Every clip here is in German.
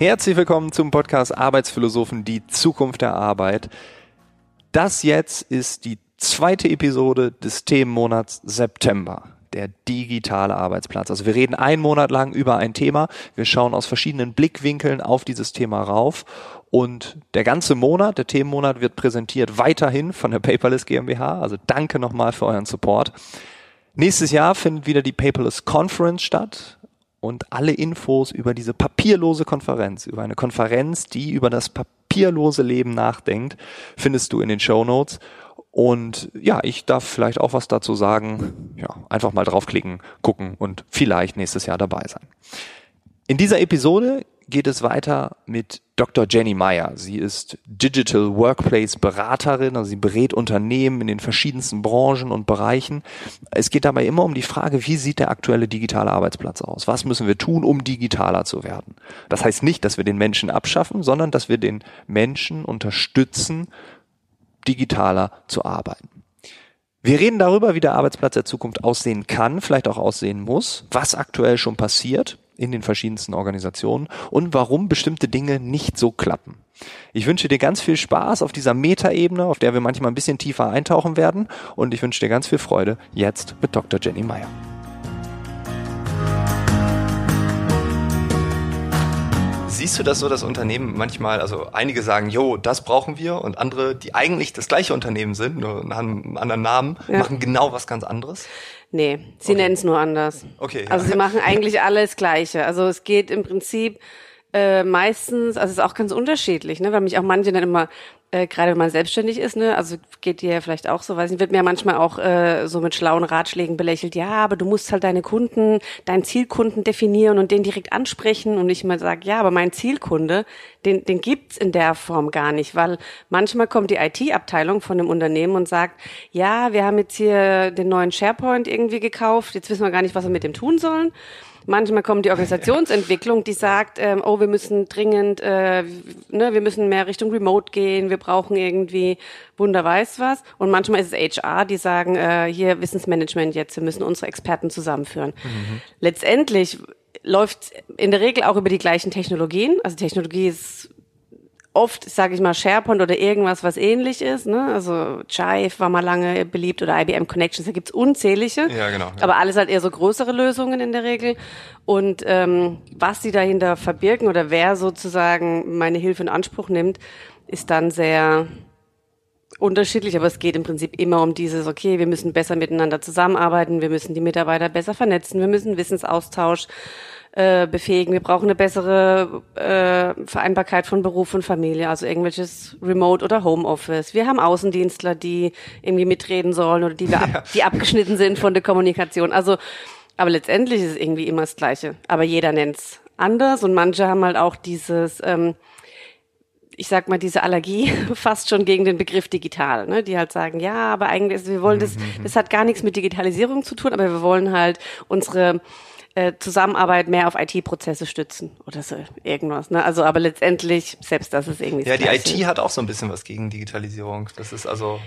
Herzlich willkommen zum Podcast Arbeitsphilosophen, die Zukunft der Arbeit. Das jetzt ist die zweite Episode des Themenmonats September der digitale Arbeitsplatz. Also wir reden einen Monat lang über ein Thema. Wir schauen aus verschiedenen Blickwinkeln auf dieses Thema rauf. Und der ganze Monat, der Themenmonat wird präsentiert weiterhin von der Paperless GmbH. Also danke nochmal für euren Support. Nächstes Jahr findet wieder die Paperless Conference statt und alle Infos über diese papierlose Konferenz, über eine Konferenz, die über das papierlose Leben nachdenkt, findest du in den Show Notes. Und ja, ich darf vielleicht auch was dazu sagen. Ja, einfach mal draufklicken, gucken und vielleicht nächstes Jahr dabei sein. In dieser Episode geht es weiter mit Dr. Jenny Meyer. Sie ist Digital Workplace Beraterin, also sie berät Unternehmen in den verschiedensten Branchen und Bereichen. Es geht dabei immer um die Frage, wie sieht der aktuelle digitale Arbeitsplatz aus? Was müssen wir tun, um digitaler zu werden? Das heißt nicht, dass wir den Menschen abschaffen, sondern dass wir den Menschen unterstützen, digitaler zu arbeiten. Wir reden darüber, wie der Arbeitsplatz der Zukunft aussehen kann, vielleicht auch aussehen muss, was aktuell schon passiert in den verschiedensten Organisationen und warum bestimmte Dinge nicht so klappen. Ich wünsche dir ganz viel Spaß auf dieser Metaebene, auf der wir manchmal ein bisschen tiefer eintauchen werden und ich wünsche dir ganz viel Freude jetzt mit Dr. Jenny Meyer. Siehst du das so, dass Unternehmen manchmal, also einige sagen, jo, das brauchen wir und andere, die eigentlich das gleiche Unternehmen sind, nur haben einen anderen Namen, ja. machen genau was ganz anderes? Nee, sie okay. nennen es nur anders. Okay. Ja. Also sie machen eigentlich alles Gleiche. Also es geht im Prinzip äh, meistens, also es ist auch ganz unterschiedlich, ne, weil mich auch manche dann immer äh, gerade wenn man selbstständig ist, ne, also geht dir ja vielleicht auch so, weiß nicht, wird mir manchmal auch äh, so mit schlauen Ratschlägen belächelt, ja, aber du musst halt deine Kunden, deinen Zielkunden definieren und den direkt ansprechen. Und ich mal sage, ja, aber mein Zielkunde, den, den gibt's in der Form gar nicht, weil manchmal kommt die IT-Abteilung von dem Unternehmen und sagt, ja, wir haben jetzt hier den neuen SharePoint irgendwie gekauft, jetzt wissen wir gar nicht, was wir mit dem tun sollen. Manchmal kommt die Organisationsentwicklung, die sagt, ähm, oh, wir müssen dringend, äh, ne, wir müssen mehr Richtung Remote gehen, wir brauchen irgendwie Wunder weiß was. Und manchmal ist es HR, die sagen, äh, hier Wissensmanagement jetzt, wir müssen unsere Experten zusammenführen. Mhm. Letztendlich läuft in der Regel auch über die gleichen Technologien. Also Technologie ist oft, sage ich mal, SharePoint oder irgendwas, was ähnlich ist. Ne? Also Jive war mal lange beliebt oder IBM Connections, da gibt's unzählige. Ja, genau. Ja. Aber alles halt eher so größere Lösungen in der Regel. Und ähm, was sie dahinter verbirgen oder wer sozusagen meine Hilfe in Anspruch nimmt, ist dann sehr unterschiedlich, aber es geht im Prinzip immer um dieses, okay, wir müssen besser miteinander zusammenarbeiten, wir müssen die Mitarbeiter besser vernetzen, wir müssen Wissensaustausch äh, befähigen. Wir brauchen eine bessere äh, Vereinbarkeit von Beruf und Familie, also irgendwelches Remote oder Homeoffice. Wir haben Außendienstler, die irgendwie mitreden sollen oder die, wir ab, die abgeschnitten sind von der Kommunikation. Also, aber letztendlich ist es irgendwie immer das Gleiche. Aber jeder nennt's anders und manche haben halt auch dieses ähm, ich sag mal, diese Allergie fast schon gegen den Begriff digital, ne? die halt sagen, ja, aber eigentlich, wir wollen das, mhm. das hat gar nichts mit Digitalisierung zu tun, aber wir wollen halt unsere äh, Zusammenarbeit mehr auf IT-Prozesse stützen oder so irgendwas. Ne? Also aber letztendlich, selbst das ist irgendwie. Ja, die IT hat auch so ein bisschen was gegen Digitalisierung. Das ist also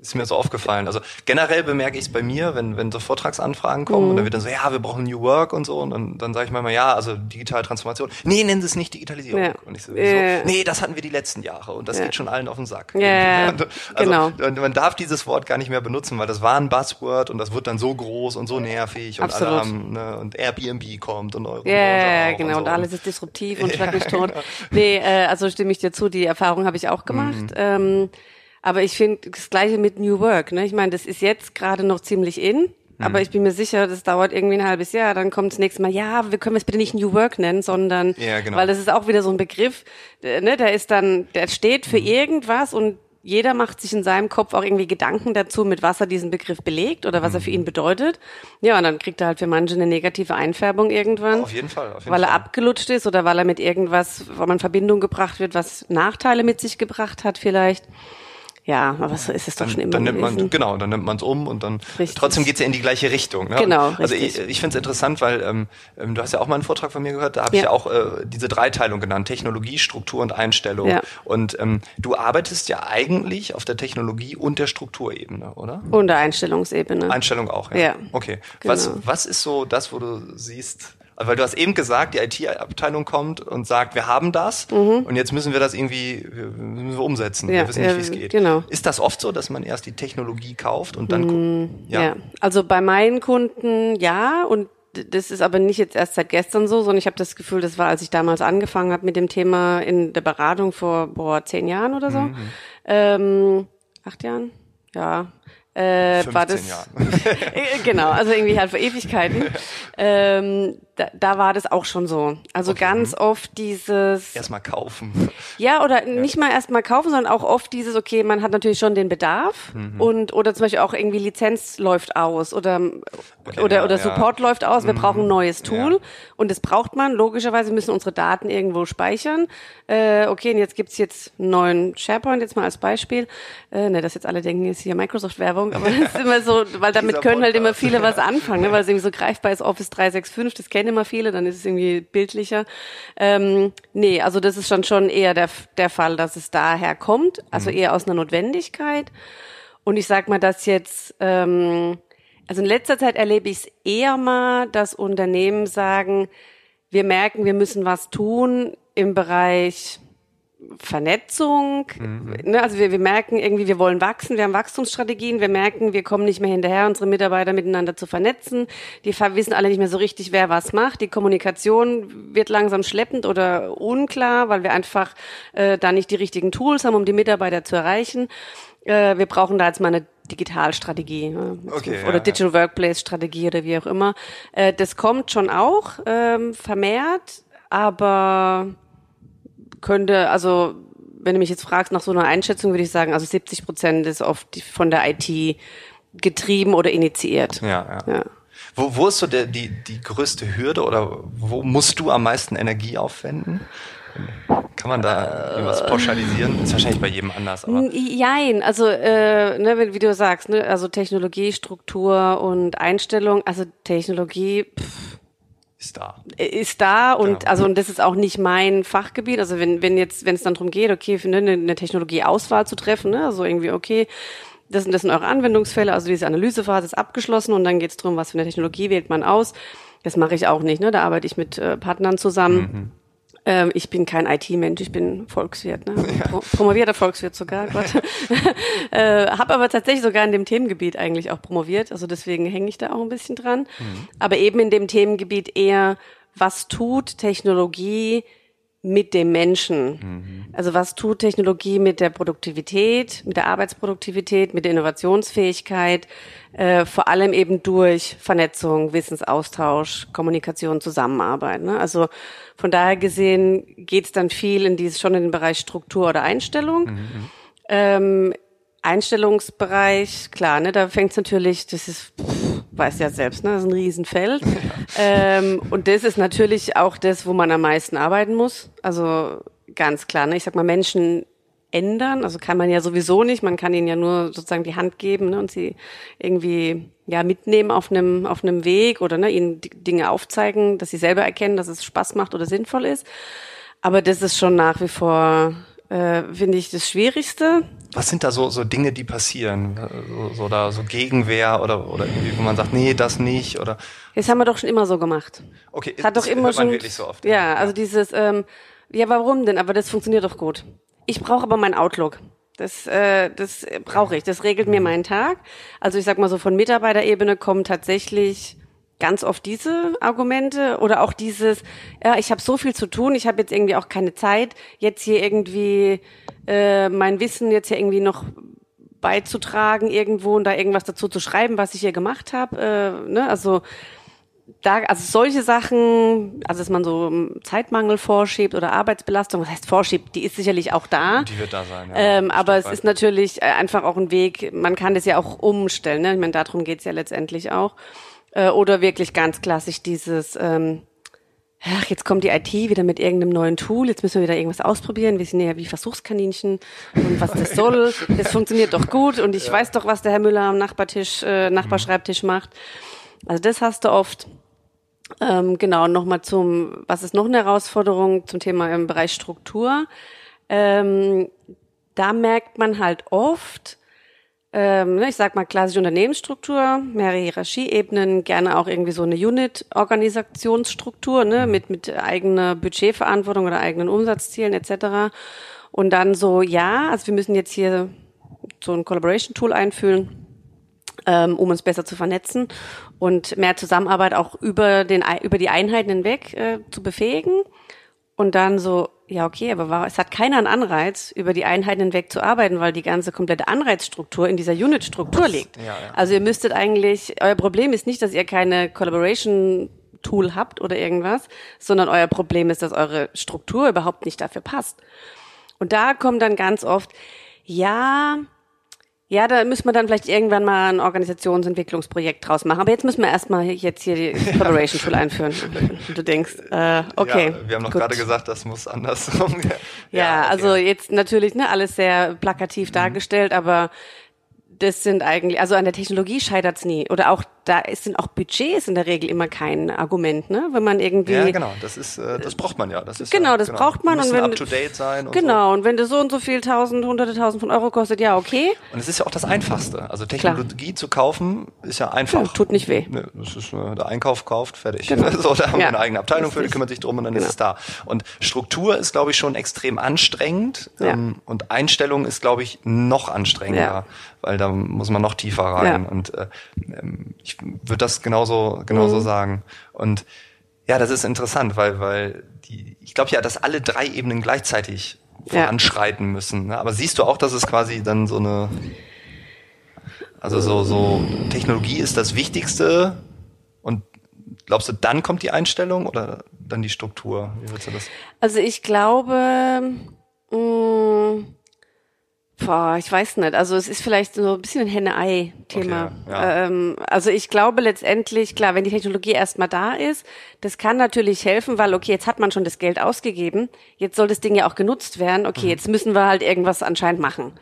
ist mir so aufgefallen. Also generell bemerke ich es bei mir, wenn, wenn so Vortragsanfragen kommen mhm. und dann wird dann so, ja, wir brauchen New Work und so und dann, dann sage ich manchmal, ja, also digitale Transformation. Nee, nennen Sie es nicht Digitalisierung. Ja. Und ich so, ja. nee, das hatten wir die letzten Jahre und das ja. geht schon allen auf den Sack. Ja, also, genau. Man darf dieses Wort gar nicht mehr benutzen, weil das war ein Buzzword und das wird dann so groß und so nervig und Absolut. alle haben, ne, und Airbnb kommt und eure Ja, genau, und, so. und, alles ist disruptiv und schlag mich tot. Nee, äh, also stimme ich dir zu, die Erfahrung habe ich auch gemacht. Mhm. Ähm, aber ich finde das Gleiche mit New Work. Ne? Ich meine, das ist jetzt gerade noch ziemlich in. Aber mhm. ich bin mir sicher, das dauert irgendwie ein halbes Jahr. Dann kommt das nächste Mal, ja, wir können es bitte nicht New Work nennen, sondern, ja, genau. weil das ist auch wieder so ein Begriff, ne, der ist dann, der steht für mhm. irgendwas und jeder macht sich in seinem Kopf auch irgendwie Gedanken dazu, mit was er diesen Begriff belegt oder was er für mhm. ihn bedeutet. Ja, und dann kriegt er halt für manche eine negative Einfärbung irgendwann. Auf jeden Fall. Auf jeden weil Fall. er abgelutscht ist oder weil er mit irgendwas, wo man in Verbindung gebracht wird, was Nachteile mit sich gebracht hat vielleicht. Ja, aber so ist es doch dann, schon immer dann nimmt gewesen. man Genau, dann nimmt man es um und dann richtig. trotzdem geht's ja in die gleiche Richtung. Ne? Genau, Also ich, ich finde es interessant, weil ähm, ähm, du hast ja auch mal einen Vortrag von mir gehört, da habe ja. ich ja auch äh, diese Dreiteilung genannt, Technologie, Struktur und Einstellung. Ja. Und ähm, du arbeitest ja eigentlich auf der Technologie- und der Strukturebene, oder? Und der Einstellungsebene. Einstellung auch, ja. ja. Okay. Genau. Was, was ist so das, wo du siehst, Weil du hast eben gesagt, die IT-Abteilung kommt und sagt, wir haben das mhm. und jetzt müssen wir das irgendwie müssen wir umsetzen. Ja, wir wissen nicht, wie es geht. Genau. Ist das oft so, dass man erst die Technologie kauft und dann mhm, ja. ja. Also bei meinen Kunden ja und das ist aber nicht jetzt erst seit gestern so, sondern ich habe das Gefühl, das war, als ich damals angefangen habe mit dem Thema in der Beratung vor boah, zehn Jahren oder so. Mhm. Ähm, acht Jahren? Ja, äh, war das Jahren. Äh, genau, also irgendwie halt vor Ewigkeiten. ähm, da, da war das auch schon so. Also okay. ganz oft dieses erstmal kaufen. Ja, oder ja. nicht mal erstmal kaufen, sondern auch oft dieses, okay, man hat natürlich schon den Bedarf mhm. und oder zum Beispiel auch irgendwie Lizenz läuft aus oder okay, oder, ja, oder Support ja. läuft aus, wir mhm. brauchen ein neues Tool und das braucht man. Logischerweise müssen unsere Daten irgendwo speichern. Äh, okay, und jetzt gibt's jetzt einen neuen SharePoint, jetzt mal als Beispiel. Äh, ne, dass jetzt alle denken, ist hier Microsoft-Werbung, aber das ist immer so, weil damit können halt immer viele was anfangen, ne, weil es irgendwie so greifbar ist, Office 365, das kennen immer viele, dann ist es irgendwie bildlicher. Ähm, nee, also das ist schon schon eher der, der Fall, dass es daher kommt, also mhm. eher aus einer Notwendigkeit. Und ich sag mal, dass jetzt, ähm, also in letzter Zeit erlebe ich es eher mal, dass Unternehmen sagen, wir merken, wir müssen was tun im Bereich Vernetzung. Mhm. Ne, also wir, wir merken irgendwie, wir wollen wachsen, wir haben Wachstumsstrategien, wir merken, wir kommen nicht mehr hinterher, unsere Mitarbeiter miteinander zu vernetzen. Die wissen alle nicht mehr so richtig, wer was macht. Die Kommunikation wird langsam schleppend oder unklar, weil wir einfach äh, da nicht die richtigen Tools haben, um die Mitarbeiter zu erreichen. Äh, wir brauchen da jetzt mal eine Digitalstrategie ne? okay, oder ja, Digital ja. Workplace Strategie oder wie auch immer. Äh, das kommt schon auch ähm, vermehrt, aber könnte, also wenn du mich jetzt fragst nach so einer Einschätzung, würde ich sagen, also 70 Prozent ist oft von der IT getrieben oder initiiert. Ja, ja. ja. Wo, wo ist so der, die, die größte Hürde oder wo musst du am meisten Energie aufwenden? Kann man da irgendwas pauschalisieren? Ist wahrscheinlich bei jedem anders. Aber. Jein, also äh, ne, wie du sagst, ne, also Technologie, Struktur und Einstellung, also Technologie, pff, ist da. Ist da und genau. also und das ist auch nicht mein Fachgebiet. Also wenn wenn jetzt wenn es dann darum geht, okay, eine, eine Technologieauswahl zu treffen, ne, also irgendwie okay, das sind das sind eure Anwendungsfälle, also diese Analysephase ist abgeschlossen und dann geht es darum, was für eine Technologie wählt man aus. Das mache ich auch nicht, ne? Da arbeite ich mit äh, Partnern zusammen. Mhm. Ähm, ich bin kein IT-Mensch, ich bin Volkswirt, ne? Pro promovierter Volkswirt sogar, Gott. äh, habe aber tatsächlich sogar in dem Themengebiet eigentlich auch promoviert, also deswegen hänge ich da auch ein bisschen dran. Mhm. Aber eben in dem Themengebiet eher, was tut Technologie mit dem Menschen. Mhm. Also was tut Technologie mit der Produktivität, mit der Arbeitsproduktivität, mit der Innovationsfähigkeit, äh, vor allem eben durch Vernetzung, Wissensaustausch, Kommunikation, Zusammenarbeit. Ne? Also von daher gesehen geht es dann viel in dieses schon in den Bereich Struktur oder Einstellung. Mhm. Ähm, Einstellungsbereich, klar, ne, da fängt es natürlich, das ist, pff, weiß ja selbst, ne, das ist ein Riesenfeld. ähm, und das ist natürlich auch das, wo man am meisten arbeiten muss. Also ganz klar, ne, ich sag mal, Menschen ändern, also kann man ja sowieso nicht, man kann ihnen ja nur sozusagen die Hand geben ne, und sie irgendwie ja mitnehmen auf einem auf einem Weg oder ne, ihnen Dinge aufzeigen, dass sie selber erkennen, dass es Spaß macht oder sinnvoll ist. Aber das ist schon nach wie vor äh, finde ich das Schwierigste. Was sind da so, so Dinge, die passieren? So, so, da, so Gegenwehr oder, oder irgendwie, wo man sagt, nee, das nicht oder. Das haben wir doch schon immer so gemacht. Okay, das hat doch immer schon. Wirklich so oft, ja, ja, also dieses, ähm, ja, warum denn? Aber das funktioniert doch gut. Ich brauche aber mein Outlook. Das, äh, das brauche ich. Das regelt mir mhm. meinen Tag. Also ich sag mal so, von Mitarbeiterebene kommen tatsächlich ganz oft diese Argumente oder auch dieses, ja, ich habe so viel zu tun, ich habe jetzt irgendwie auch keine Zeit, jetzt hier irgendwie äh, mein Wissen jetzt hier irgendwie noch beizutragen irgendwo und da irgendwas dazu zu schreiben, was ich hier gemacht habe. Äh, ne? Also da, also solche Sachen, also dass man so Zeitmangel vorschiebt oder Arbeitsbelastung, was heißt vorschiebt, die ist sicherlich auch da. Die wird da sein, ja. Ähm, aber es ist natürlich äh, einfach auch ein Weg, man kann das ja auch umstellen, ne? Ich meine, darum geht's ja letztendlich auch. Äh, oder wirklich ganz klassisch dieses, ähm, ach, jetzt kommt die IT wieder mit irgendeinem neuen Tool, jetzt müssen wir wieder irgendwas ausprobieren. Wir sind ja wie Versuchskaninchen und was das soll. Das funktioniert doch gut und ich ja. weiß doch, was der Herr Müller am Nachbartisch, äh, Nachbarschreibtisch macht. Also das hast du oft. Ähm, genau, nochmal zum, was ist noch eine Herausforderung zum Thema im Bereich Struktur? Ähm, da merkt man halt oft, ähm, ne, ich sag mal klassische Unternehmensstruktur, mehrere Hierarchieebenen, gerne auch irgendwie so eine Unit-Organisationsstruktur, ne, mit, mit eigener Budgetverantwortung oder eigenen Umsatzzielen etc. Und dann so, ja, also wir müssen jetzt hier so ein Collaboration-Tool einführen, ähm, um uns besser zu vernetzen und mehr Zusammenarbeit auch über, den, über die Einheiten hinweg äh, zu befähigen. Und dann so, ja, okay, aber es hat keiner einen Anreiz, über die Einheiten hinweg zu arbeiten, weil die ganze komplette Anreizstruktur in dieser Unit-Struktur liegt. Ja, ja. Also ihr müsstet eigentlich, euer Problem ist nicht, dass ihr keine Collaboration Tool habt oder irgendwas, sondern euer Problem ist, dass eure Struktur überhaupt nicht dafür passt. Und da kommt dann ganz oft, ja, ja, da müssen wir dann vielleicht irgendwann mal ein Organisationsentwicklungsprojekt draus machen. Aber jetzt müssen wir erstmal jetzt hier die Collaboration Tool einführen. Und du denkst, äh, okay. Ja, wir haben noch gerade gesagt, das muss andersrum. ja, ja okay. also jetzt natürlich ne, alles sehr plakativ mhm. dargestellt, aber das sind eigentlich, also an der Technologie scheitert's nie. Oder auch da sind auch Budgets in der Regel immer kein Argument, ne? Wenn man irgendwie. Ja, genau, das ist, äh, das braucht man ja. Das ist genau, ja, das genau. braucht man. Und wenn up to date sein. Und genau, so. und wenn das so und so viel tausend, hunderte tausend von Euro kostet, ja, okay. Und es ist ja auch das Einfachste. Also Technologie Klar. zu kaufen ist ja einfach. Ja, tut nicht weh. Ne, das ist, äh, der Einkauf kauft, fertig. Genau. so, da haben ja. wir eine eigene Abteilung für, die kümmert sich drum und dann genau. ist es da. Und Struktur ist, glaube ich, schon extrem anstrengend. Ähm, und Einstellung ist, glaube ich, noch anstrengender. Weil da muss man noch tiefer rein. Und äh, ähm, ich würde das genauso, genauso mhm. sagen. Und ja, das ist interessant, weil, weil die, ich glaube ja, dass alle drei Ebenen gleichzeitig voranschreiten ja. müssen. Ne? Aber siehst du auch, dass es quasi dann so eine, also so, so Technologie ist das Wichtigste und glaubst du, dann kommt die Einstellung oder dann die Struktur? Wie willst du das? Also ich glaube, mh, mm, Boah, ich weiß nicht. Also es ist vielleicht so ein bisschen ein Henne-Ei-Thema. Okay, ja. ähm, also ich glaube letztendlich, klar, wenn die Technologie erstmal da ist, das kann natürlich helfen, weil okay, jetzt hat man schon das Geld ausgegeben, jetzt soll das Ding ja auch genutzt werden. Okay, mhm. jetzt müssen wir halt irgendwas anscheinend machen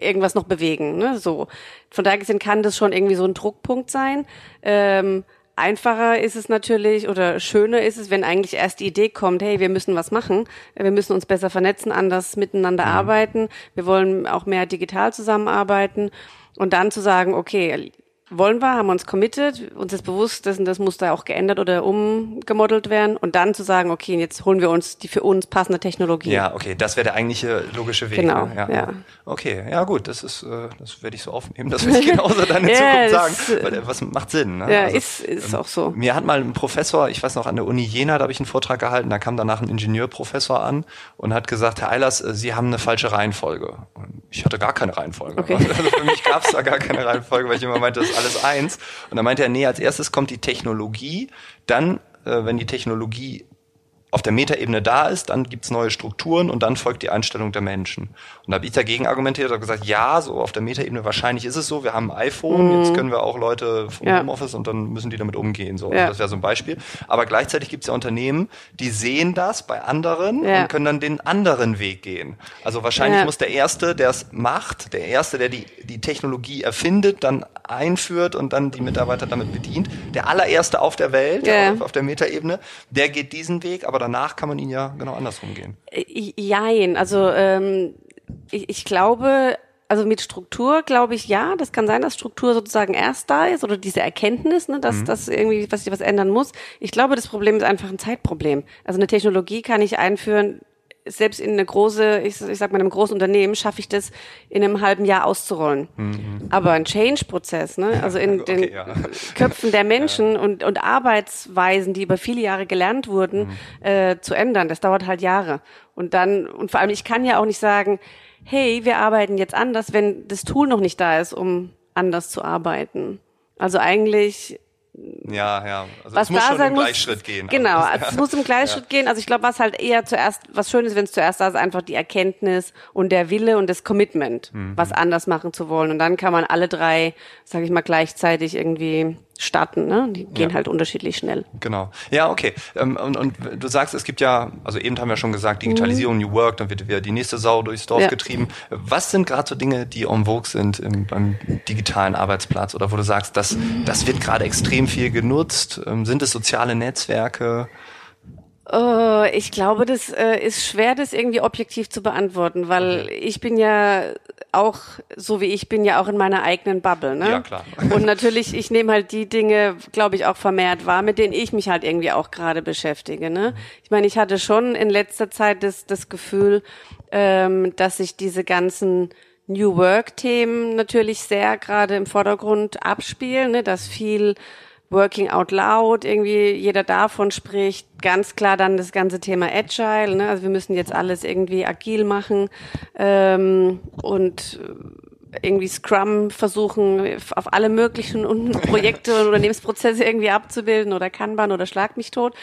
irgendwas noch bewegen. Ne? So. Von daher gesehen kann das schon irgendwie so ein Druckpunkt sein. Ähm, Einfacher ist es natürlich oder schöner ist es, wenn eigentlich erst die Idee kommt, hey, wir müssen was machen, wir müssen uns besser vernetzen, anders miteinander mhm. arbeiten, wir wollen auch mehr digital zusammenarbeiten. Und dann zu sagen, okay, wollen wir, haben uns committed, uns ist bewusst, dass das muss da auch geändert oder umgemodelt werden und dann zu sagen, okay, jetzt holen wir uns die für uns passende Technologie. Ja, okay, das wäre der eigentliche logische Weg. Genau, ne? ja. ja. Okay, ja gut, das ist, äh, das werde ich so aufnehmen, das werde ich genauso dann in ja, Zukunft sagen, weil äh, was macht Sinn. Ne? Ja, also, ist, ist ähm, auch so. Mir hat mal ein Professor, ich weiß noch, an der Uni Jena, da habe ich einen Vortrag gehalten, da kam danach ein Ingenieurprofessor an und hat gesagt, Herr Eilers, äh, Sie haben eine falsche Reihenfolge. Und ich hatte gar keine Reihenfolge. Okay. Also für mich gab es da gar keine Reihenfolge, weil ich immer meinte, das alles eins. Und dann meinte er, nee, als erstes kommt die Technologie, dann, äh, wenn die Technologie auf der Metaebene da ist, dann gibt's neue Strukturen und dann folgt die Einstellung der Menschen. Und da habe ich dagegen argumentiert und gesagt, ja, so auf der Metaebene wahrscheinlich ist es so, wir haben ein iPhone, mhm. jetzt können wir auch Leute vom ja. Homeoffice und dann müssen die damit umgehen. So, ja. das wäre so ein Beispiel. Aber gleichzeitig gibt's ja Unternehmen, die sehen das bei anderen ja. und können dann den anderen Weg gehen. Also wahrscheinlich muss der Erste, der es macht, der Erste, der die, die Technologie erfindet, dann einführt und dann die Mitarbeiter damit bedient, der allererste auf der Welt, auf, auf der Metaebene, der geht diesen Weg, aber danach kann man ihn ja genau andersrum gehen. Äh, jein, also ähm, ich, ich glaube, also mit Struktur glaube ich ja, das kann sein, dass Struktur sozusagen erst da ist oder diese Erkenntnis, ne, dass mhm. das irgendwie was sich was ändern muss. Ich glaube, das Problem ist einfach ein Zeitproblem. Also eine Technologie kann ich einführen, selbst in eine große, ich, ich sag mal, in einem großen Unternehmen schaffe ich das in einem halben Jahr auszurollen. Mhm. Aber ein Change-Prozess, ne? also in okay, den ja. Köpfen der Menschen ja. und, und Arbeitsweisen, die über viele Jahre gelernt wurden, mhm. äh, zu ändern, das dauert halt Jahre. Und dann, und vor allem, ich kann ja auch nicht sagen, hey, wir arbeiten jetzt anders, wenn das Tool noch nicht da ist, um anders zu arbeiten. Also eigentlich ja, ja. Also was es muss schon im Gleichschritt muss, gehen. Genau, also es muss im Gleichschritt ja. gehen. Also ich glaube, was halt eher zuerst, was schön ist, wenn es zuerst da ist, einfach die Erkenntnis und der Wille und das Commitment, mhm. was anders machen zu wollen. Und dann kann man alle drei, sage ich mal, gleichzeitig irgendwie starten. Ne? Die gehen ja. halt unterschiedlich schnell. Genau. Ja, okay. Ähm, und, und du sagst, es gibt ja, also eben haben wir schon gesagt, Digitalisierung, mhm. New Work, dann wird wieder die nächste Sau durchs Dorf ja. getrieben. Was sind gerade so Dinge, die en vogue sind im, beim digitalen Arbeitsplatz oder wo du sagst, das, das wird gerade extrem viel genutzt? Ähm, sind es soziale Netzwerke? Uh, ich glaube, das äh, ist schwer, das irgendwie objektiv zu beantworten, weil okay. ich bin ja auch, so wie ich bin, ja auch in meiner eigenen Bubble. Ne? Ja, klar. Und natürlich, ich nehme halt die Dinge, glaube ich, auch vermehrt wahr, mit denen ich mich halt irgendwie auch gerade beschäftige. Ne? Ich meine, ich hatte schon in letzter Zeit das, das Gefühl, ähm, dass sich diese ganzen New Work-Themen natürlich sehr gerade im Vordergrund abspielen, ne? dass viel Working Out Loud, irgendwie jeder davon spricht, ganz klar dann das ganze Thema Agile, ne? also wir müssen jetzt alles irgendwie agil machen ähm, und irgendwie Scrum versuchen, auf alle möglichen Projekte und Unternehmensprozesse irgendwie abzubilden oder Kanban oder Schlag mich tot.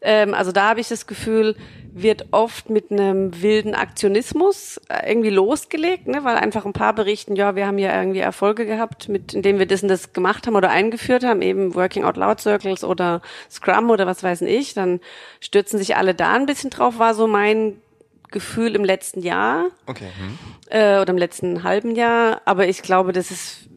Ähm, also da habe ich das Gefühl, wird oft mit einem wilden Aktionismus äh, irgendwie losgelegt, ne? weil einfach ein paar berichten, ja, wir haben ja irgendwie Erfolge gehabt, mit indem wir das und das gemacht haben oder eingeführt haben, eben Working Out Loud Circles oder Scrum oder was weiß ich. Dann stürzen sich alle da ein bisschen drauf, war so mein Gefühl im letzten Jahr. Okay. Hm. Äh, oder im letzten halben Jahr. Aber ich glaube, das ist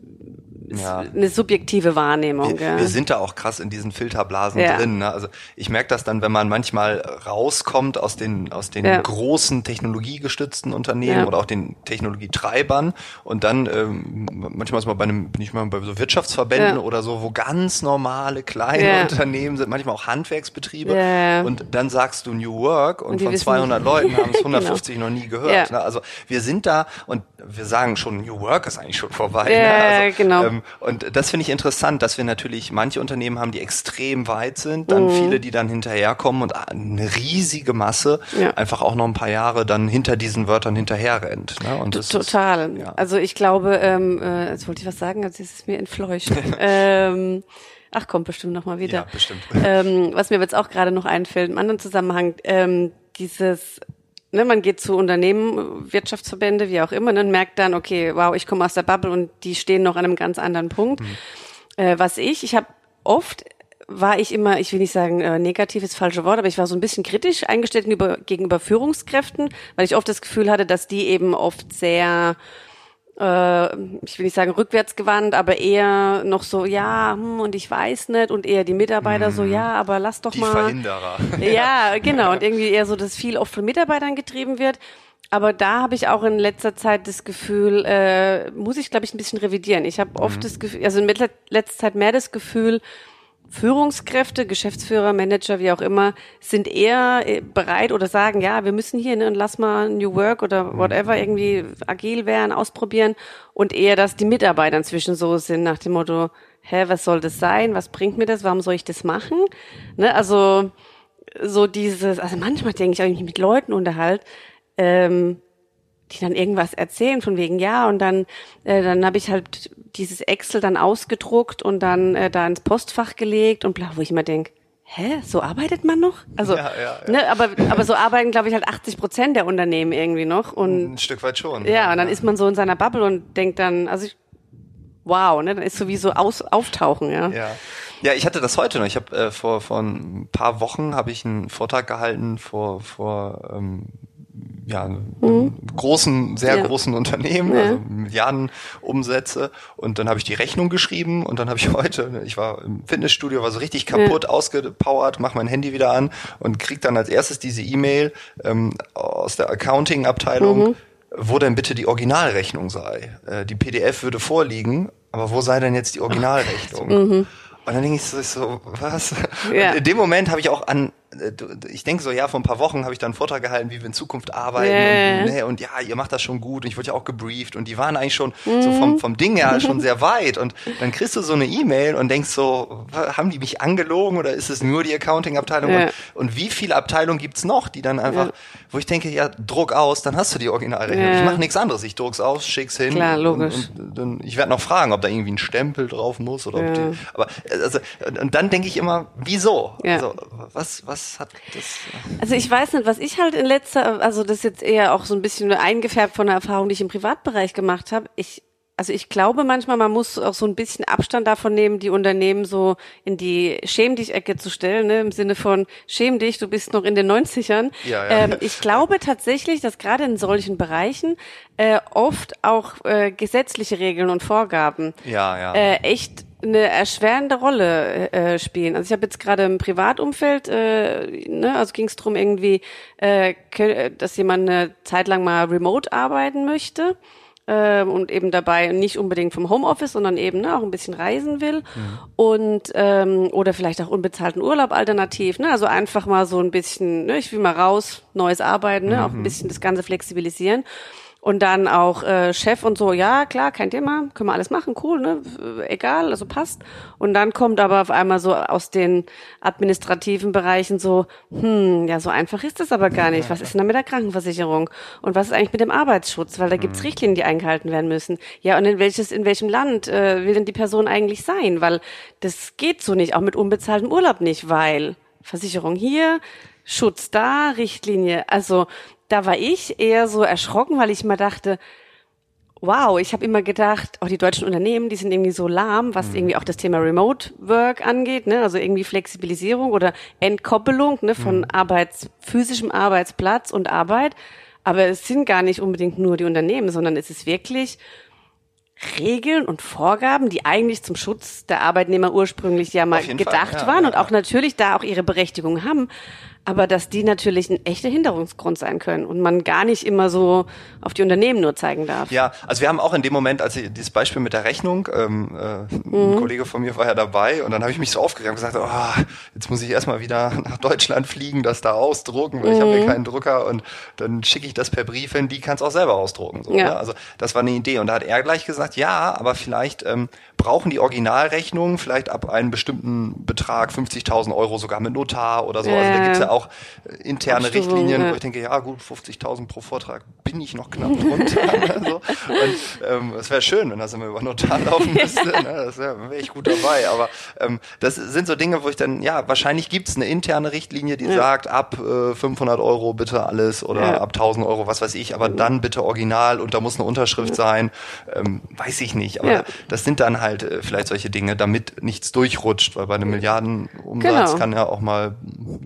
ja. eine subjektive Wahrnehmung. Wir, ja. wir, sind da auch krass in diesen Filterblasen ja. drin. Ne? Also ich merke das dann, wenn man manchmal rauskommt aus den aus den großen technologiegestützten Unternehmen oder auch den Technologietreibern und dann ähm, manchmal ist man bei einem nicht mal bei so Wirtschaftsverbänden oder so, wo ganz normale kleine Unternehmen sind, manchmal auch Handwerksbetriebe und dann sagst du New Work und, und von 200 nicht. Leuten haben es 150 genau. noch nie gehört. Ne? Also wir sind da und wir sagen schon New Work ist eigentlich schon vorbei. Ne? Also, genau. Ähm, und das finde ich interessant, dass wir natürlich manche Unternehmen haben, die extrem weit sind, dann mhm. viele, die dann hinterherkommen und eine riesige Masse ja. einfach auch noch ein paar Jahre dann hinter diesen Wörtern hinterher rennt. Ne? Und das Total. Ist, ja. Also ich glaube, ähm, äh, jetzt wollte ich was sagen, jetzt ist es mir entfleucht. ähm, Ach, kommt bestimmt noch mal wieder. Ja, bestimmt. Ähm, was mir jetzt auch gerade noch einfällt, im anderen Zusammenhang, ähm, dieses ne, man geht zu Unternehmen, Wirtschaftsverbände, wie auch immer, ne, und merkt dann, okay, wow, ich komme aus der Bubble und die stehen noch an einem ganz anderen Punkt. Mhm. Äh, was ich, ich habe oft war ich immer, ich will nicht sagen äh, negativ ist falsche Wort, aber ich war so ein bisschen kritisch eingestellt gegenüber, gegenüber Führungskräften, weil ich oft das Gefühl hatte, dass die eben oft sehr äh, ich will nicht sagen rückwärtsgewandt, aber eher noch so, ja, hm, und ich weiß nicht, und eher die Mitarbeiter so, mhm. ja, aber lass doch die mal. Verhinderer. Ja, genau, und irgendwie eher so, dass viel oft von Mitarbeitern getrieben wird. Aber da habe ich auch in letzter Zeit das Gefühl, äh, muss ich, glaube ich, ein bisschen revidieren. Ich habe oft mm. das Gefühl, also in letzter Zeit mehr das Gefühl, Führungskräfte, Geschäftsführer, Manager, wie auch immer, sind eher äh, bereit oder sagen, ja, wir müssen hier ne, und lass mal New Work oder whatever irgendwie agil werden, ausprobieren und eher, dass die Mitarbeiter inzwischen so sind nach dem Motto, hä, was soll das sein? Was bringt mir das? Warum soll ich das machen? Ne, also so dieses, also manchmal denke ich, wenn ich mich mit Leuten unterhalte, ähm, die dann irgendwas erzählen von wegen ja und dann äh, dann habe ich halt dieses Excel dann ausgedruckt und dann äh, da ins Postfach gelegt und bla, wo ich immer denk, hä, so arbeitet man noch? Also, ja, ja, ja. Ne, aber aber so arbeiten glaube ich halt 80 Prozent der Unternehmen irgendwie noch und ein Stück weit schon. Ja, und dann ist man so in seiner Bubble und denkt dann, also ich, wow, ne, dann ist sowieso aus, auftauchen, ja. Ja. Ja, ich hatte das heute noch. Ich habe äh, vor vor ein paar Wochen habe ich einen Vortrag gehalten vor vor ähm, ja, mhm. großen, sehr ja. großen Unternehmen, ja. also Milliarden Umsätze. Und dann habe ich die Rechnung geschrieben und dann habe ich heute, ich war im Fitnessstudio, war so richtig kaputt, ja. ausgepowert, mach mein Handy wieder an und krieg dann als erstes diese E-Mail ähm, aus der Accounting-Abteilung, mhm. wo denn bitte die Originalrechnung sei. Äh, die PDF würde vorliegen, aber wo sei denn jetzt die Originalrechnung? Mhm. Und dann denke ich so, was? Ja. in dem Moment habe ich auch an ich denke so, ja, vor ein paar Wochen habe ich dann einen Vortrag gehalten, wie wir in Zukunft arbeiten yeah. und, ne, und ja, ihr macht das schon gut und ich wurde ja auch gebrieft und die waren eigentlich schon mhm. so vom, vom Ding her schon sehr weit und dann kriegst du so eine E-Mail und denkst so, haben die mich angelogen oder ist es nur die Accounting-Abteilung yeah. und, und, wie viele Abteilungen gibt's noch, die dann einfach, yeah. wo ich denke, ja, druck aus, dann hast du die Originalrechnung. Ich mache nichts anderes, ich druck's aus, schick's hin. Klar, logisch. Und, und, ich werde noch fragen, ob da irgendwie ein Stempel drauf muss oder ob die, aber also und dann denke ich immer, wieso? Also, was was hat das also ich weiß nicht, was ich halt in letzter, also das ist jetzt eher auch so ein bisschen eingefärbt von der Erfahrung, die ich im Privatbereich gemacht habe. Ich also ich glaube manchmal, man muss auch so ein bisschen Abstand davon nehmen, die Unternehmen so in die Schäm dich Ecke zu stellen, ne? im Sinne von schäm dich, du bist noch in den 90ern. Ja, ja. Ähm, ich glaube tatsächlich, dass gerade in solchen Bereichen äh, oft auch äh, gesetzliche Regeln und Vorgaben ja, ja. Äh, echt eine erschwerende Rolle äh, spielen. Also ich habe jetzt gerade im Privatumfeld, äh, ne, also ging es darum irgendwie, äh, dass jemand eine Zeit lang mal remote arbeiten möchte äh, und eben dabei nicht unbedingt vom Homeoffice, sondern eben ne, auch ein bisschen reisen will mhm. und ähm, oder vielleicht auch unbezahlten Urlaub alternativ. Ne? Also einfach mal so ein bisschen, ne, ich will mal raus, neues Arbeiten, ne? Mhm. auch ein bisschen das Ganze flexibilisieren. Und dann auch äh, Chef und so, ja, klar, kein Thema, können wir alles machen, cool, ne? Egal, also passt. Und dann kommt aber auf einmal so aus den administrativen Bereichen so, hm, ja, so einfach ist das aber gar nicht. Was ist denn da mit der Krankenversicherung? Und was ist eigentlich mit dem Arbeitsschutz? Weil da gibt's mhm. Richtlinien, die eingehalten werden müssen. Ja, und in welches, in welchem Land äh, will denn die Person eigentlich sein? Weil das geht so nicht, auch mit unbezahltem Urlaub nicht, weil Versicherung hier, Schutz da, Richtlinie. Also da war ich eher so erschrocken, weil ich immer dachte, wow, ich habe immer gedacht, auch oh, die deutschen Unternehmen, die sind irgendwie so lahm, was mhm. irgendwie auch das Thema Remote Work angeht, ne? also irgendwie Flexibilisierung oder Entkoppelung ne? von mhm. Arbeits, physischem Arbeitsplatz und Arbeit. Aber es sind gar nicht unbedingt nur die Unternehmen, sondern es ist wirklich Regeln und Vorgaben, die eigentlich zum Schutz der Arbeitnehmer ursprünglich ja mal gedacht ja, waren ja, und auch natürlich da auch ihre Berechtigung haben aber dass die natürlich ein echter Hinderungsgrund sein können und man gar nicht immer so auf die Unternehmen nur zeigen darf. Ja, also wir haben auch in dem Moment, als ich dieses Beispiel mit der Rechnung, ähm, äh, mhm. ein Kollege von mir war ja dabei und dann habe ich mich so aufgeregt und gesagt, oh, jetzt muss ich erstmal wieder nach Deutschland fliegen, das da ausdrucken, weil mhm. ich habe hier keinen Drucker und dann schicke ich das per Brief hin, die kann es auch selber ausdrucken. So, ja. Ne? Also das war eine Idee und da hat er gleich gesagt, ja, aber vielleicht ähm, brauchen die Originalrechnungen vielleicht ab einem bestimmten Betrag, 50.000 Euro sogar mit Notar oder so. Also da gibt's ja auch äh, interne Abstimmung, Richtlinien, ja. wo ich denke, ja gut, 50.000 pro Vortrag bin ich noch knapp drunter. also. Und ähm, es wäre schön, wenn das immer über Notar laufen müsste. ne? Das wäre wär ich gut dabei. Aber ähm, das sind so Dinge, wo ich dann, ja, wahrscheinlich gibt's eine interne Richtlinie, die ja. sagt, ab äh, 500 Euro bitte alles oder ja. ab 1000 Euro, was weiß ich, aber dann bitte original und da muss eine Unterschrift sein. Ähm, weiß ich nicht. Aber das sind dann halt äh, vielleicht solche Dinge, damit nichts durchrutscht, weil bei einem Milliardenumsatz genau. kann ja auch mal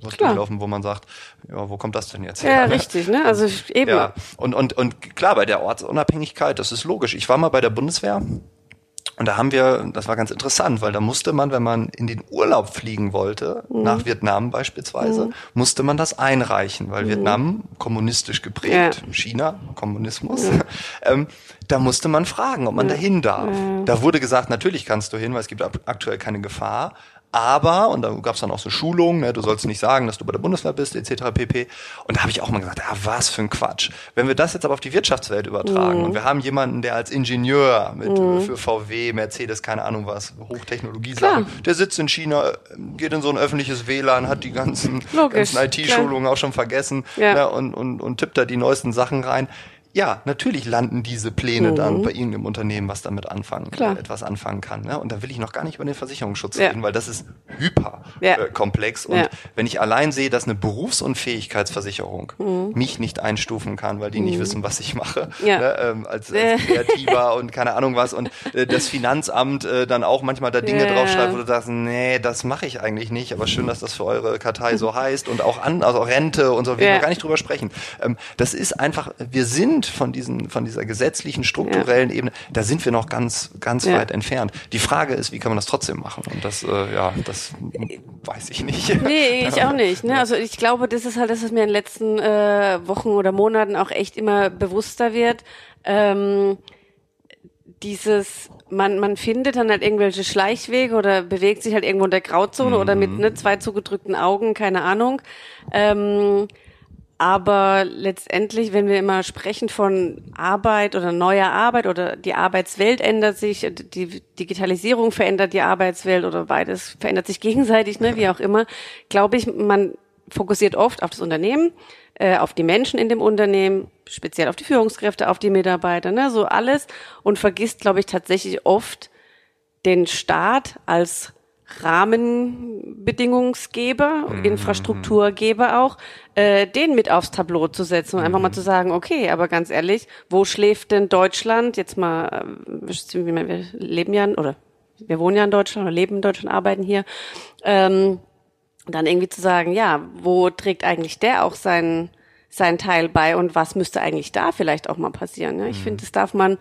was Klar. durchlaufen, wo man sagt, ja, wo kommt das denn jetzt her? Ja, richtig, ne? Also eben. Ja. Und, und, und klar, bei der Ortsunabhängigkeit, das ist logisch. Ich war mal bei der Bundeswehr und da haben wir, das war ganz interessant, weil da musste man, wenn man in den Urlaub fliegen wollte, mhm. nach Vietnam beispielsweise, mhm. musste man das einreichen, weil mhm. Vietnam kommunistisch geprägt, ja. China, Kommunismus, ähm, da musste man fragen, ob man ja. dahin darf. Da wurde gesagt, natürlich kannst du hin, weil es gibt aktuell keine Gefahr. Aber, und da gab es dann auch so Schulungen, ne, du sollst nicht sagen, dass du bei der Bundeswehr bist, etc. pp. Und da habe ich auch mal gesagt, ja, was für ein Quatsch. Wenn wir das jetzt aber auf die Wirtschaftswelt übertragen mhm. und wir haben jemanden, der als Ingenieur mit mhm. für VW, Mercedes, keine Ahnung was, Hochtechnologie-Sachen, der sitzt in China, geht in so ein öffentliches WLAN, hat die ganzen, ganzen IT-Schulungen auch schon vergessen ja. ne, und, und, und tippt da die neuesten Sachen rein ja, natürlich landen diese Pläne mhm. dann bei Ihnen im Unternehmen, was damit anfangen, Klar. etwas anfangen kann. Ne? Und da will ich noch gar nicht über den Versicherungsschutz ja. reden, weil das ist hyper ja. äh, komplex. Und ja. wenn ich allein sehe, dass eine Berufsunfähigkeitsversicherung mhm. mich nicht einstufen kann, weil die mhm. nicht wissen, was ich mache, ne? ähm, als, als Kreativer und keine Ahnung was, und äh, das Finanzamt äh, dann auch manchmal da Dinge draufschreibt, wo du sagst, nee, das mache ich eigentlich nicht, aber schön, dass das für eure Kartei so heißt und auch an, also Rente und so, wir ja. gar nicht drüber sprechen. Ähm, das ist einfach, wir sind von diesen, von dieser gesetzlichen, strukturellen ja. Ebene, da sind wir noch ganz, ganz ja. weit entfernt. Die Frage ist, wie kann man das trotzdem machen? Und das, äh, ja, das weiß ich nicht. Nee, ich auch nicht. Ne? Also ich glaube, das ist halt das, was mir in den letzten äh, Wochen oder Monaten auch echt immer bewusster wird. Ähm, dieses, man, man findet dann halt irgendwelche Schleichwege oder bewegt sich halt irgendwo in der Grauzone mhm. oder mit mhm. ne, zwei zugedrückten Augen, keine Ahnung. Ähm, aber letztendlich, wenn wir immer sprechen von Arbeit oder neuer Arbeit oder die Arbeitswelt ändert sich, die Digitalisierung verändert die Arbeitswelt oder beides verändert sich gegenseitig, ne, wie auch immer, glaube ich, man fokussiert oft auf das Unternehmen, äh, auf die Menschen in dem Unternehmen, speziell auf die Führungskräfte, auf die Mitarbeiter, ne, so alles und vergisst, glaube ich, tatsächlich oft den Staat als Rahmenbedingungsgeber, mhm. Infrastrukturgeber auch, äh, den mit aufs Tableau zu setzen und mhm. einfach mal mhm. zu sagen, okay, aber ganz ehrlich, wo schläft denn Deutschland? Jetzt mal, äh, wir leben ja, oder wir wohnen ja in Deutschland oder leben in Deutschland, arbeiten hier. Ähm, dann irgendwie zu sagen, ja, wo trägt eigentlich der auch seinen, seinen Teil bei und was müsste eigentlich da vielleicht auch mal passieren? Ne? Ich mhm. finde, das darf man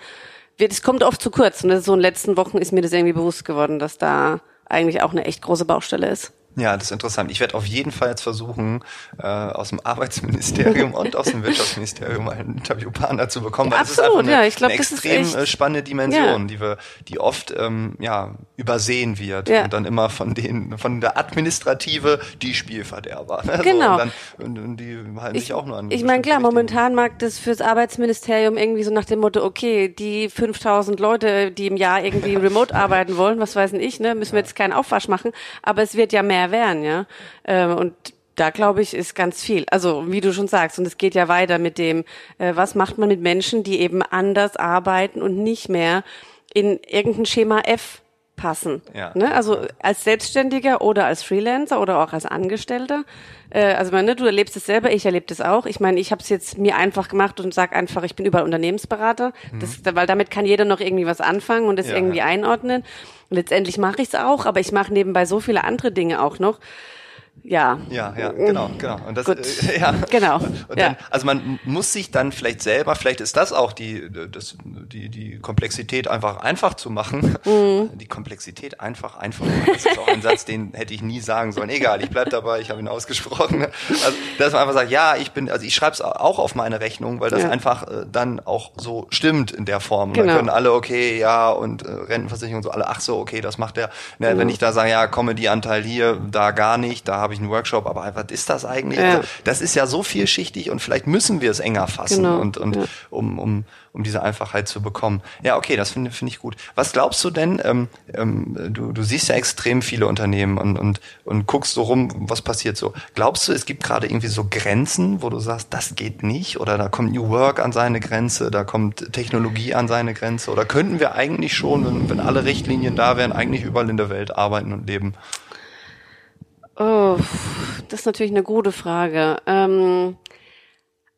das kommt oft zu kurz. Und das ist so in den letzten Wochen ist mir das irgendwie bewusst geworden, dass da eigentlich auch eine echt große Baustelle ist. Ja, das ist interessant. Ich werde auf jeden Fall jetzt versuchen, äh, aus dem Arbeitsministerium und aus dem Wirtschaftsministerium einen Interviewpartner zu bekommen, weil Absolut, das ist einfach eine, ja, ich glaub, eine extrem äh, spannende Dimension, ja. die wir, die oft ähm, ja übersehen wird ja. und dann immer von den von der Administrative die Spielverderber. Ne? Genau. und, dann, und, die halten ich, sich auch nur an. Ich meine klar, momentan mag das fürs Arbeitsministerium irgendwie so nach dem Motto, okay, die 5000 Leute, die im Jahr irgendwie remote arbeiten wollen, was weiß ich, ne, müssen wir jetzt keinen Aufwasch machen, aber es wird ja mehr mehr werden, ja. Ähm, und da glaube ich, ist ganz viel. Also wie du schon sagst, und es geht ja weiter mit dem, äh, was macht man mit Menschen, die eben anders arbeiten und nicht mehr in irgendein Schema F passen. Ja. Ne? Also als Selbstständiger oder als Freelancer oder auch als Angestellter. Äh, also meine, du erlebst es selber, ich erlebe das auch. Ich meine, ich habe es jetzt mir einfach gemacht und sag einfach, ich bin überall Unternehmensberater, mhm. das, weil damit kann jeder noch irgendwie was anfangen und das ja, irgendwie ja. einordnen. Letztendlich mache ich es auch, aber ich mache nebenbei so viele andere Dinge auch noch ja. Ja, ja, genau, genau. Und das, Gut. Äh, ja. Genau. Und dann, Also man muss sich dann vielleicht selber, vielleicht ist das auch die, das, die, die Komplexität einfach einfach zu machen. Mhm. Die Komplexität einfach einfach machen. Das ist auch ein Satz, den hätte ich nie sagen sollen. Egal, ich bleib dabei, ich habe ihn ausgesprochen. Also, dass man einfach sagt, ja, ich bin, also ich schreibe es auch auf meine Rechnung, weil das ja. einfach äh, dann auch so stimmt in der Form. Genau. Dann können alle, okay, ja, und äh, Rentenversicherung und so, alle, ach so, okay, das macht der. Ne, mhm. Wenn ich da sage, ja, Comedy-Anteil hier, da gar nicht, da habe ich einen Workshop, aber was ist das eigentlich? Ja. Also, das ist ja so vielschichtig und vielleicht müssen wir es enger fassen genau. und, und ja. um, um, um diese Einfachheit zu bekommen. Ja, okay, das finde finde ich gut. Was glaubst du denn? Ähm, ähm, du, du siehst ja extrem viele Unternehmen und, und, und guckst so rum, was passiert so. Glaubst du, es gibt gerade irgendwie so Grenzen, wo du sagst, das geht nicht? Oder da kommt New Work an seine Grenze, da kommt Technologie an seine Grenze? Oder könnten wir eigentlich schon, wenn, wenn alle Richtlinien da wären, eigentlich überall in der Welt arbeiten und leben? Oh, das ist natürlich eine gute Frage. Ähm,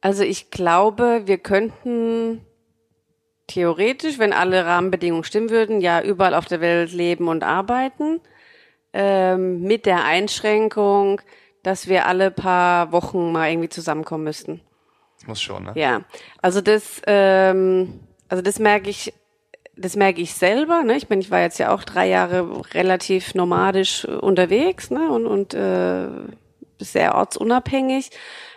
also ich glaube, wir könnten theoretisch, wenn alle Rahmenbedingungen stimmen würden, ja überall auf der Welt leben und arbeiten, ähm, mit der Einschränkung, dass wir alle paar Wochen mal irgendwie zusammenkommen müssten. Muss schon, ne? Ja, also das, ähm, also das merke ich das merke ich selber. Ne? Ich meine, ich war jetzt ja auch drei Jahre relativ nomadisch äh, unterwegs ne? und, und äh, sehr ortsunabhängig.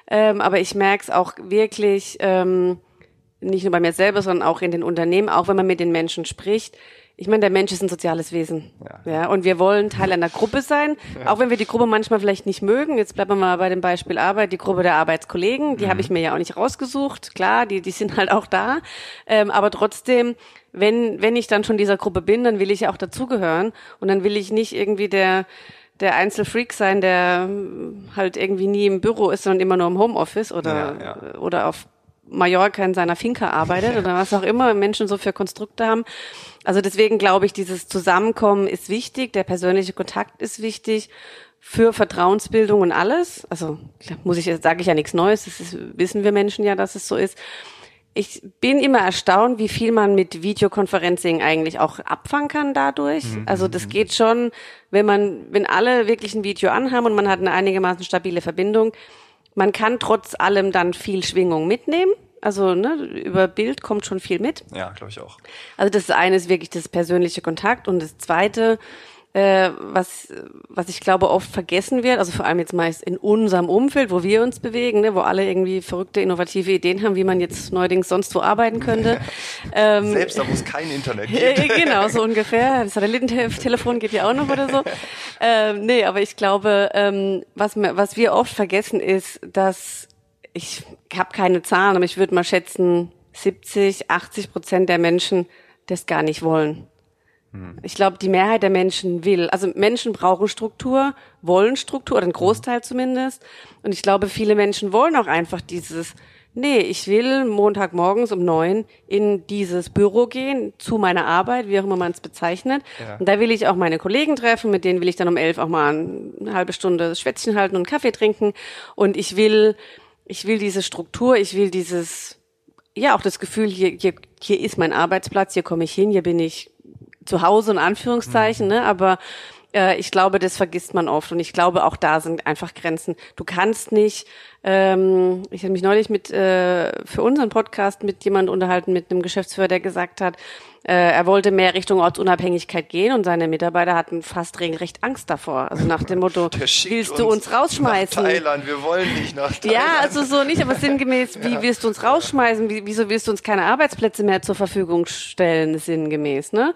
Ähm, aber ich merke es auch wirklich ähm, nicht nur bei mir selber, sondern auch in den Unternehmen, auch wenn man mit den Menschen spricht. Ich meine, der Mensch ist ein soziales Wesen. Ja. ja und wir wollen Teil einer Gruppe sein, auch wenn wir die Gruppe manchmal vielleicht nicht mögen. Jetzt bleiben wir mal bei dem Beispiel Arbeit, die Gruppe der Arbeitskollegen, die mhm. habe ich mir ja auch nicht rausgesucht. Klar, die, die sind halt auch da. Ähm, aber trotzdem wenn, wenn ich dann schon dieser Gruppe bin, dann will ich ja auch dazugehören und dann will ich nicht irgendwie der, der Einzelfreak sein, der halt irgendwie nie im Büro ist, sondern immer nur im Homeoffice oder, ja, ja. oder auf Mallorca in seiner Finca arbeitet oder was auch immer Menschen so für Konstrukte haben. Also deswegen glaube ich, dieses Zusammenkommen ist wichtig, der persönliche Kontakt ist wichtig für Vertrauensbildung und alles. Also muss ich sage ich ja nichts Neues, das ist, wissen wir Menschen ja, dass es so ist ich bin immer erstaunt, wie viel man mit Videokonferencing eigentlich auch abfangen kann dadurch. Mhm. Also das geht schon, wenn man, wenn alle wirklich ein Video anhaben und man hat eine einigermaßen stabile Verbindung, man kann trotz allem dann viel Schwingung mitnehmen. Also ne, über Bild kommt schon viel mit. Ja, glaube ich auch. Also das eine ist wirklich das persönliche Kontakt und das zweite äh, was, was ich glaube oft vergessen wird, also vor allem jetzt meist in unserem Umfeld, wo wir uns bewegen, ne, wo alle irgendwie verrückte, innovative Ideen haben, wie man jetzt neuerdings sonst wo arbeiten könnte. ähm, Selbst da, wo es kein Internet gibt. genau, so ungefähr. Das Satellitentelefon geht ja auch noch oder so. Ähm, nee, aber ich glaube, ähm, was, was wir oft vergessen ist, dass ich habe keine Zahlen, aber ich würde mal schätzen, 70, 80 Prozent der Menschen das gar nicht wollen. Hm. Ich glaube, die Mehrheit der Menschen will. Also Menschen brauchen Struktur, wollen Struktur, oder ein Großteil hm. zumindest. Und ich glaube, viele Menschen wollen auch einfach dieses, nee, ich will Montagmorgens um neun in dieses Büro gehen, zu meiner Arbeit, wie auch immer man es bezeichnet. Ja. Und da will ich auch meine Kollegen treffen, mit denen will ich dann um elf auch mal eine halbe Stunde Schwätzchen halten und Kaffee trinken. Und ich will, ich will diese Struktur, ich will dieses, ja, auch das Gefühl, hier, hier, hier ist mein Arbeitsplatz, hier komme ich hin, hier bin ich zu Hause in Anführungszeichen, mhm. ne? aber äh, ich glaube, das vergisst man oft und ich glaube, auch da sind einfach Grenzen. Du kannst nicht, ähm, ich habe mich neulich mit äh, für unseren Podcast mit jemand unterhalten, mit einem Geschäftsführer, der gesagt hat, Äh, er wollte mehr Richtung Ortsunabhängigkeit gehen und seine Mitarbeiter hatten fast regelrecht Angst davor. Also nach dem Motto, willst du uns, uns rausschmeißen? Nach Thailand, wir wollen nicht nach Thailand. Ja, also so nicht, aber sinngemäß, wie ja. willst du uns rausschmeißen? Wie, wieso willst du uns keine Arbeitsplätze mehr zur Verfügung stellen, sinngemäß, ne?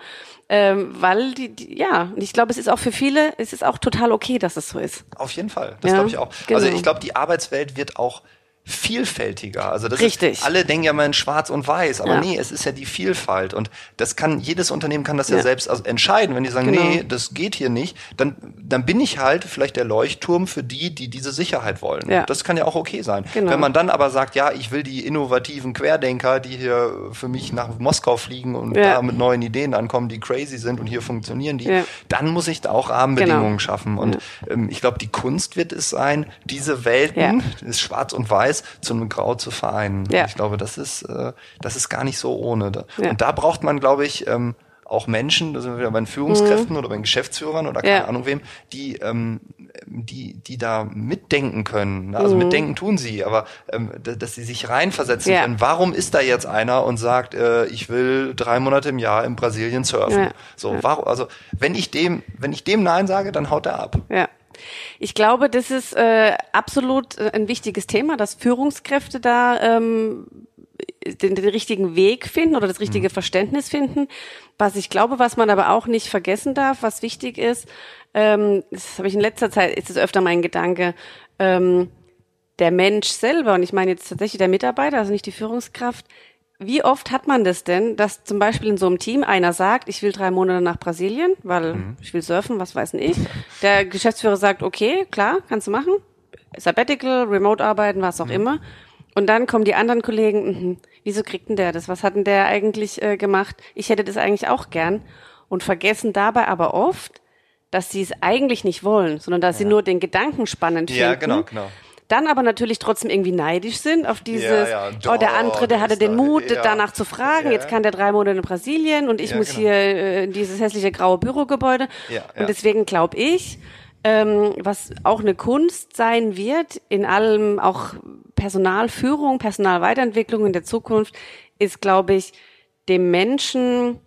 Ähm, weil die, die, ja, ich glaube, es ist auch für viele, es ist auch total okay, dass es so ist. Auf jeden Fall, das ja, glaube ich auch. Genau. Also ich glaube, die Arbeitswelt wird auch vielfältiger. Also das Richtig. Ist, alle denken ja mal in Schwarz und Weiß, aber ja. nee, es ist ja die Vielfalt und das kann jedes Unternehmen kann das ja, ja selbst also entscheiden. Wenn die sagen, genau. nee, das geht hier nicht, dann dann bin ich halt vielleicht der Leuchtturm für die, die diese Sicherheit wollen. Ja. Das kann ja auch okay sein. Genau. Wenn man dann aber sagt, ja, ich will die innovativen Querdenker, die hier für mich nach Moskau fliegen und da mit neuen Ideen ankommen, die crazy sind und hier funktionieren die, dann muss ich da auch Rahmenbedingungen genau. schaffen. Und ähm, ich glaube, die Kunst wird es sein, diese Welten, ist Schwarz und Weiß Weiß zu einem Grau zu vereinen. Ja. Ich glaube, das ist, äh, das ist gar nicht so ohne. Ja. Und da braucht man, glaube ich, ähm, auch Menschen, da sind wir wieder bei den Führungskräften mhm. oder bei den Geschäftsführern oder keine ja. Ahnung wem, die, ähm, die, die da mitdenken können. Ne? Also mhm. mitdenken tun sie, aber ähm, dass sie sich reinversetzen ja. können. Warum ist da jetzt einer und sagt, äh, ich will drei Monate im Jahr in Brasilien surfen? Ja. So, warum? Also wenn ich dem, wenn ich dem Nein sage, dann haut er ab. Ja. Ich glaube, das ist äh, absolut äh, ein wichtiges Thema, dass Führungskräfte da ähm, den, den richtigen Weg finden oder das richtige mhm. Verständnis finden. Was ich glaube, was man aber auch nicht vergessen darf, was wichtig ist, ähm, das habe ich in letzter Zeit, ist es öfter mein Gedanke, ähm, der Mensch selber, und ich meine jetzt tatsächlich der Mitarbeiter, also nicht die Führungskraft, wie oft hat man das denn, dass zum Beispiel in so einem Team einer sagt, ich will drei Monate nach Brasilien, weil mhm. ich will surfen, was weiß ich. Der Geschäftsführer sagt, okay, klar, kannst du machen. Sabbatical, Remote arbeiten, was auch mhm. immer. Und dann kommen die anderen Kollegen, mh, wieso kriegt denn der das? Was hat denn der eigentlich äh, gemacht? Ich hätte das eigentlich auch gern. Und vergessen dabei aber oft, dass sie es eigentlich nicht wollen, sondern dass ja. sie nur den Gedanken spannend finden. Ja, genau, genau dann aber natürlich trotzdem irgendwie neidisch sind auf dieses, ja, ja. oh, der andere, der hatte den Mut, ja. danach zu fragen, jetzt kann der drei Monate in Brasilien und ich muss genau. hier äh, in dieses hässliche graue Bürogebäude. Und deswegen glaube ich, ähm, was auch eine Kunst sein wird, in allem auch Personalführung, Personalweiterentwicklung in der Zukunft, ist, glaube ich, dem Menschen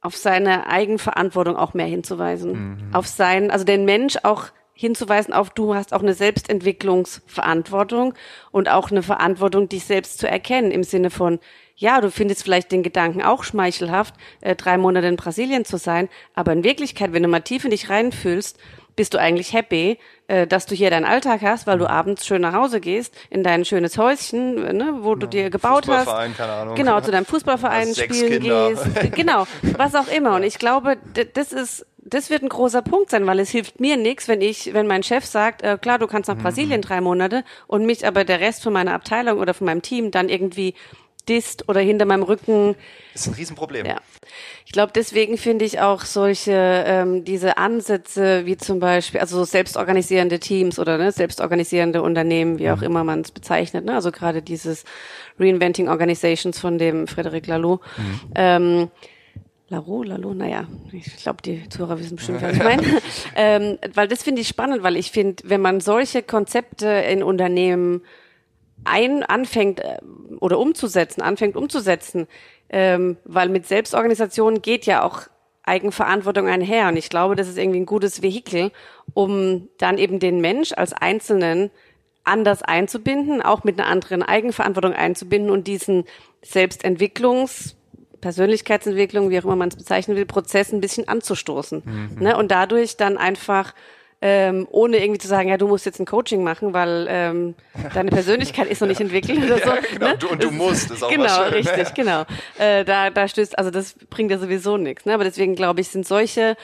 auf seine Eigenverantwortung auch mehr hinzuweisen. Mhm. Auf sein, also den Mensch auch hinzuweisen auf, du hast auch eine Selbstentwicklungsverantwortung und auch eine Verantwortung, dich selbst zu erkennen im Sinne von, ja, du findest vielleicht den Gedanken auch schmeichelhaft, äh, drei Monate in Brasilien zu sein, aber in Wirklichkeit, wenn du mal tief in dich reinfühlst, bist du eigentlich happy, äh, dass du hier deinen Alltag hast, weil du abends schön nach Hause gehst, in dein schönes Häuschen, ne, wo du dir gebaut hast. Keine Ahnung. Genau, zu deinem Fußballverein spielen Kinder. gehst. Genau, was auch immer. Und ich glaube, das ist das wird ein großer Punkt sein, weil es hilft mir nichts, wenn ich, wenn mein Chef sagt, äh, klar, du kannst nach mhm. Brasilien drei Monate und mich aber der Rest von meiner Abteilung oder von meinem Team dann irgendwie disst oder hinter meinem Rücken. Das ist ein Riesenproblem. Ja. Ich glaube, deswegen finde ich auch solche, ähm, diese Ansätze wie zum Beispiel, also so selbstorganisierende Teams oder ne, selbstorganisierende Unternehmen, wie auch mhm. immer man es bezeichnet, ne? also gerade dieses Reinventing Organizations von dem Frederic Laloux. Mhm. Ähm, Laro, Lalo, naja, ich glaube, die Zuhörer wissen bestimmt, was ich meine. ähm, weil das finde ich spannend, weil ich finde, wenn man solche Konzepte in Unternehmen ein anfängt äh, oder umzusetzen, anfängt umzusetzen, ähm, weil mit Selbstorganisation geht ja auch Eigenverantwortung einher. Und ich glaube, das ist irgendwie ein gutes Vehikel, um dann eben den Mensch als Einzelnen anders einzubinden, auch mit einer anderen Eigenverantwortung einzubinden und diesen Selbstentwicklungs Persönlichkeitsentwicklung, wie auch immer man es bezeichnen will, Prozess ein bisschen anzustoßen. Mhm. Ne? Und dadurch dann einfach ähm, ohne irgendwie zu sagen, ja, du musst jetzt ein Coaching machen, weil ähm, deine Persönlichkeit ist noch nicht entwickelt oder so. Ja, genau, ne? du, und du musst, ist auch Genau, richtig, genau. Äh, da, da stößt, also das bringt ja sowieso nichts. Ne? Aber deswegen glaube ich, sind solche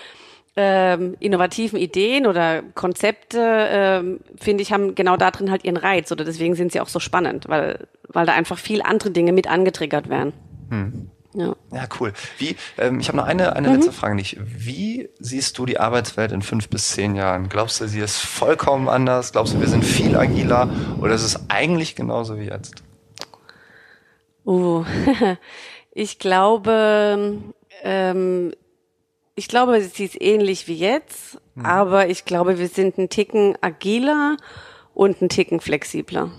ähm, innovativen Ideen oder Konzepte, ähm, finde ich, haben genau da drin halt ihren Reiz. Oder deswegen sind sie auch so spannend, weil, weil da einfach viel andere Dinge mit angetriggert werden. Hm. Ja. ja, cool. Wie, ähm, ich habe noch eine, eine mhm. letzte Frage nicht. Wie siehst du die Arbeitswelt in fünf bis zehn Jahren? Glaubst du, sie ist vollkommen anders? Glaubst du, wir sind viel agiler? Oder ist es eigentlich genauso wie jetzt? Uh, ich glaube, ähm, ich glaube, sie ist ähnlich wie jetzt, mhm. aber ich glaube, wir sind ein Ticken agiler und ein Ticken flexibler.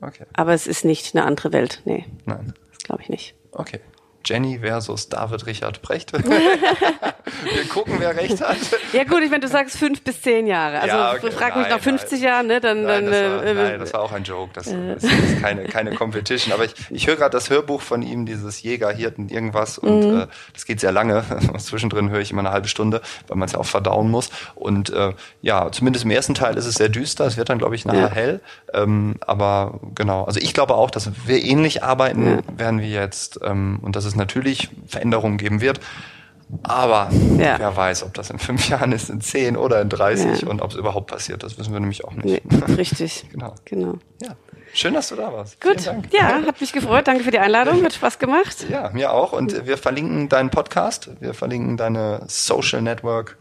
Okay. Aber es ist nicht eine andere Welt, nee. Nein. Das glaube ich nicht. Okay. Jenny versus David Richard Precht. wir gucken, wer recht hat. Ja gut, ich meine, du sagst fünf bis zehn Jahre. Also ja, okay. frag mich nach 50 nein. Jahren, ne? Dann, nein, dann, das war, äh, nein, das war auch ein Joke. Das, äh. das ist keine, keine Competition. Aber ich, ich höre gerade das Hörbuch von ihm, dieses Jägerhirten irgendwas. Und mhm. äh, das geht sehr lange. Zwischendrin höre ich immer eine halbe Stunde, weil man es ja auch verdauen muss. Und äh, ja, zumindest im ersten Teil ist es sehr düster. Es wird dann, glaube ich, nachher ja. hell. Ähm, aber genau, also ich glaube auch, dass wir ähnlich arbeiten ja. werden wir jetzt ähm, und dass es natürlich Veränderungen geben wird. Aber ja. wer weiß, ob das in fünf Jahren ist, in zehn oder in 30 ja. und ob es überhaupt passiert, das wissen wir nämlich auch nicht. Nee, richtig. genau. genau. Ja. Schön, dass du da warst. Gut, ja, hat mich gefreut. Danke für die Einladung, hat Spaß gemacht. Ja, mir auch. Und wir verlinken deinen Podcast, wir verlinken deine Social Network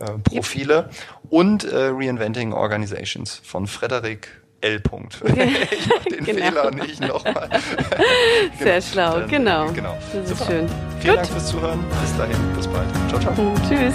äh, Profile yep. und äh, Reinventing Organizations von Frederik L. -Punkt. ich mach den genau. Fehler nicht nochmal. Sehr genau. schlau, Dann, genau. genau. Das ist Super. schön. Vielen Gut. Dank fürs Zuhören. Bis dahin, bis bald. Ciao, ciao. Tschüss.